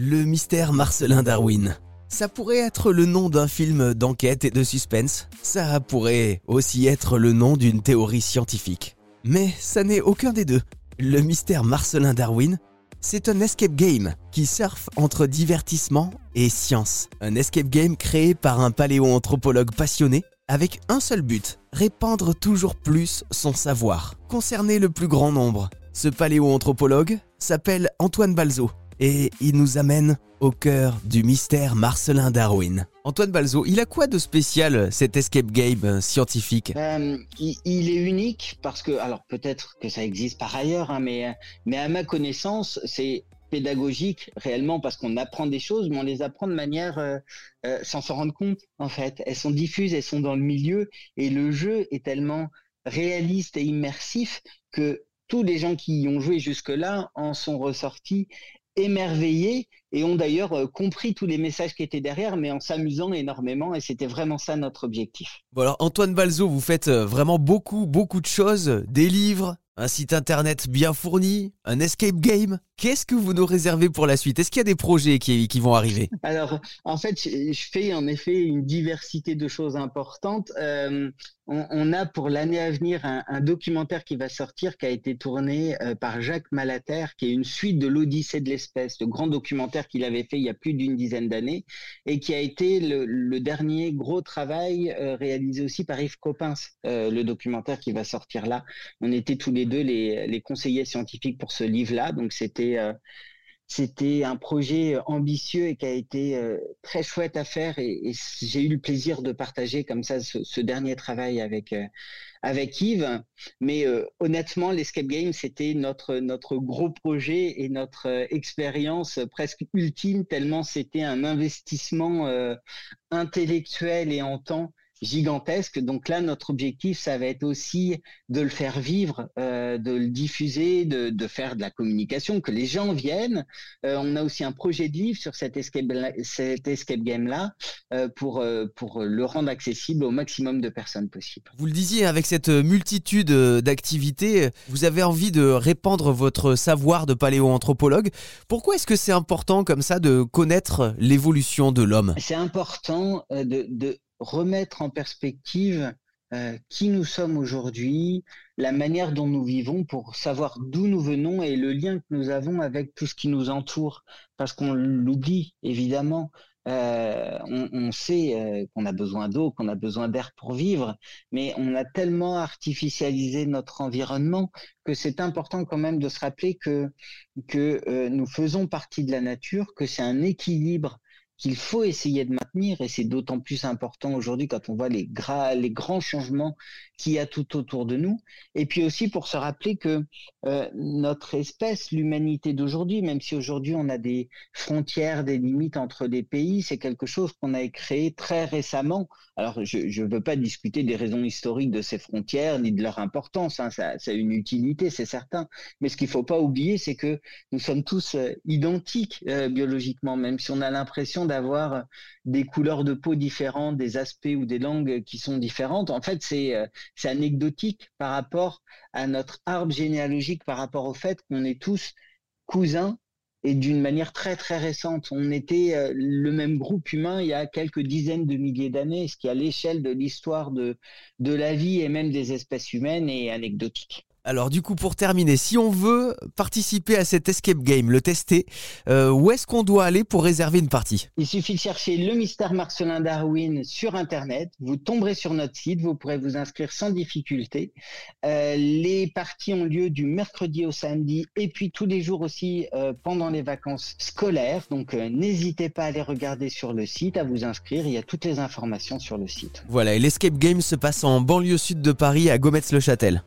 Le mystère Marcelin Darwin. Ça pourrait être le nom d'un film d'enquête et de suspense. Ça pourrait aussi être le nom d'une théorie scientifique. Mais ça n'est aucun des deux. Le mystère Marcelin Darwin, c'est un escape game qui surfe entre divertissement et science. Un escape game créé par un paléoanthropologue passionné avec un seul but, répandre toujours plus son savoir, concerner le plus grand nombre. Ce paléoanthropologue s'appelle Antoine Balzo et il nous amène au cœur du mystère Marcelin Darwin. Antoine Balzo, il a quoi de spécial cet escape game euh, scientifique? Euh, il, est unique parce que, alors peut-être que ça existe par ailleurs, hein, mais, mais à ma connaissance, c'est pédagogique réellement parce qu'on apprend des choses, mais on les apprend de manière euh, sans s'en rendre compte en fait. Elles sont diffuses, elles sont dans le milieu et le jeu est tellement réaliste et immersif que tous les gens qui y ont joué jusque-là en sont ressortis émerveillés et ont d'ailleurs euh, compris tous les messages qui étaient derrière, mais en s'amusant énormément. Et c'était vraiment ça notre objectif. Bon alors Antoine Balzo, vous faites euh, vraiment beaucoup, beaucoup de choses, des livres, un site internet bien fourni, un escape game. Qu'est-ce que vous nous réservez pour la suite? Est-ce qu'il y a des projets qui, vont arriver? Alors, en fait, je fais en effet une diversité de choses importantes. Euh, on, a pour l'année à venir un, documentaire qui va sortir, qui a été tourné euh, par Jacques Malater, qui est une suite de l'Odyssée de l'espèce, le grand documentaire qu'il avait fait il y a plus d'une dizaine d'années, et qui a été le, dernier gros travail euh, réalisé aussi par Yves Coppens, le documentaire qui va sortir là. On était tous les deux les conseillers scientifiques pour ce livre-là, donc c'était euh, c'était un projet ambitieux et qui a été euh, très chouette à faire et, j'ai eu le plaisir de partager comme ça ce, dernier travail avec euh, avec Yves. Mais honnêtement, l'escape game c'était notre notre gros projet et notre expérience presque ultime tellement c'était un investissement intellectuel et en temps gigantesque. Donc là, notre objectif, ça va être aussi de le faire vivre, euh, de le diffuser, de, de, faire de la communication, que les gens viennent. Euh, on a aussi un projet de livre sur cet escape, cet escape game-là euh, pour, euh, pour le rendre accessible au maximum de personnes possible. Vous le disiez, avec cette multitude d'activités, vous avez envie de répandre votre savoir de paléoanthropologue. Pourquoi est-ce que c'est important comme ça de connaître l'évolution de l'homme? C'est important de, de remettre en perspective euh, qui nous sommes aujourd'hui, la manière dont nous vivons pour savoir d'où nous venons et le lien que nous avons avec tout ce qui nous entoure. Parce qu'on l'oublie, évidemment. Euh, on, sait euh, qu'on a besoin d'eau, qu'on a besoin d'air pour vivre, mais on a tellement artificialisé notre environnement que c'est important quand même de se rappeler que, que nous faisons partie de la nature, que c'est un équilibre qu'il faut essayer de maintenir, et c'est d'autant plus important aujourd'hui quand on voit les, les grands changements qu'il y a tout autour de nous. Et puis aussi pour se rappeler que euh, notre espèce, l'humanité d'aujourd'hui, même si aujourd'hui on a des frontières, des limites entre des pays, c'est quelque chose qu'on a créé très récemment. Alors je ne veux pas discuter des raisons historiques de ces frontières ni de leur importance, hein, ça, ça, a une utilité, c'est certain. Mais ce qu'il ne faut pas oublier, c'est que nous sommes tous euh, identiques euh, biologiquement, même si on a l'impression d'avoir des couleurs de peau différentes, des aspects ou des langues qui sont différentes. En fait, c'est euh, c'est anecdotique par rapport à notre arbre généalogique, par rapport au fait qu'on est tous cousins et d'une manière très très récente. On était euh, le même groupe humain il y a quelques dizaines de milliers d'années, ce qui à l'échelle de l'histoire de, de la vie et même des espèces humaines est anecdotique. Alors du coup, pour terminer, si on veut participer à cet escape game, le tester, euh, où est-ce qu'on doit aller pour réserver une partie? Il suffit de chercher le mystère Marcelin Darwin sur Internet. Vous tomberez sur notre site, vous pourrez vous inscrire sans difficulté. Euh, les parties ont lieu du mercredi au samedi et puis tous les jours aussi euh, pendant les vacances scolaires. Donc n'hésitez pas à aller regarder sur le site, à vous inscrire. Il y a toutes les informations sur le site. Voilà, et l'escape game se passe en banlieue sud de Paris, à Gometz-le-Châtel.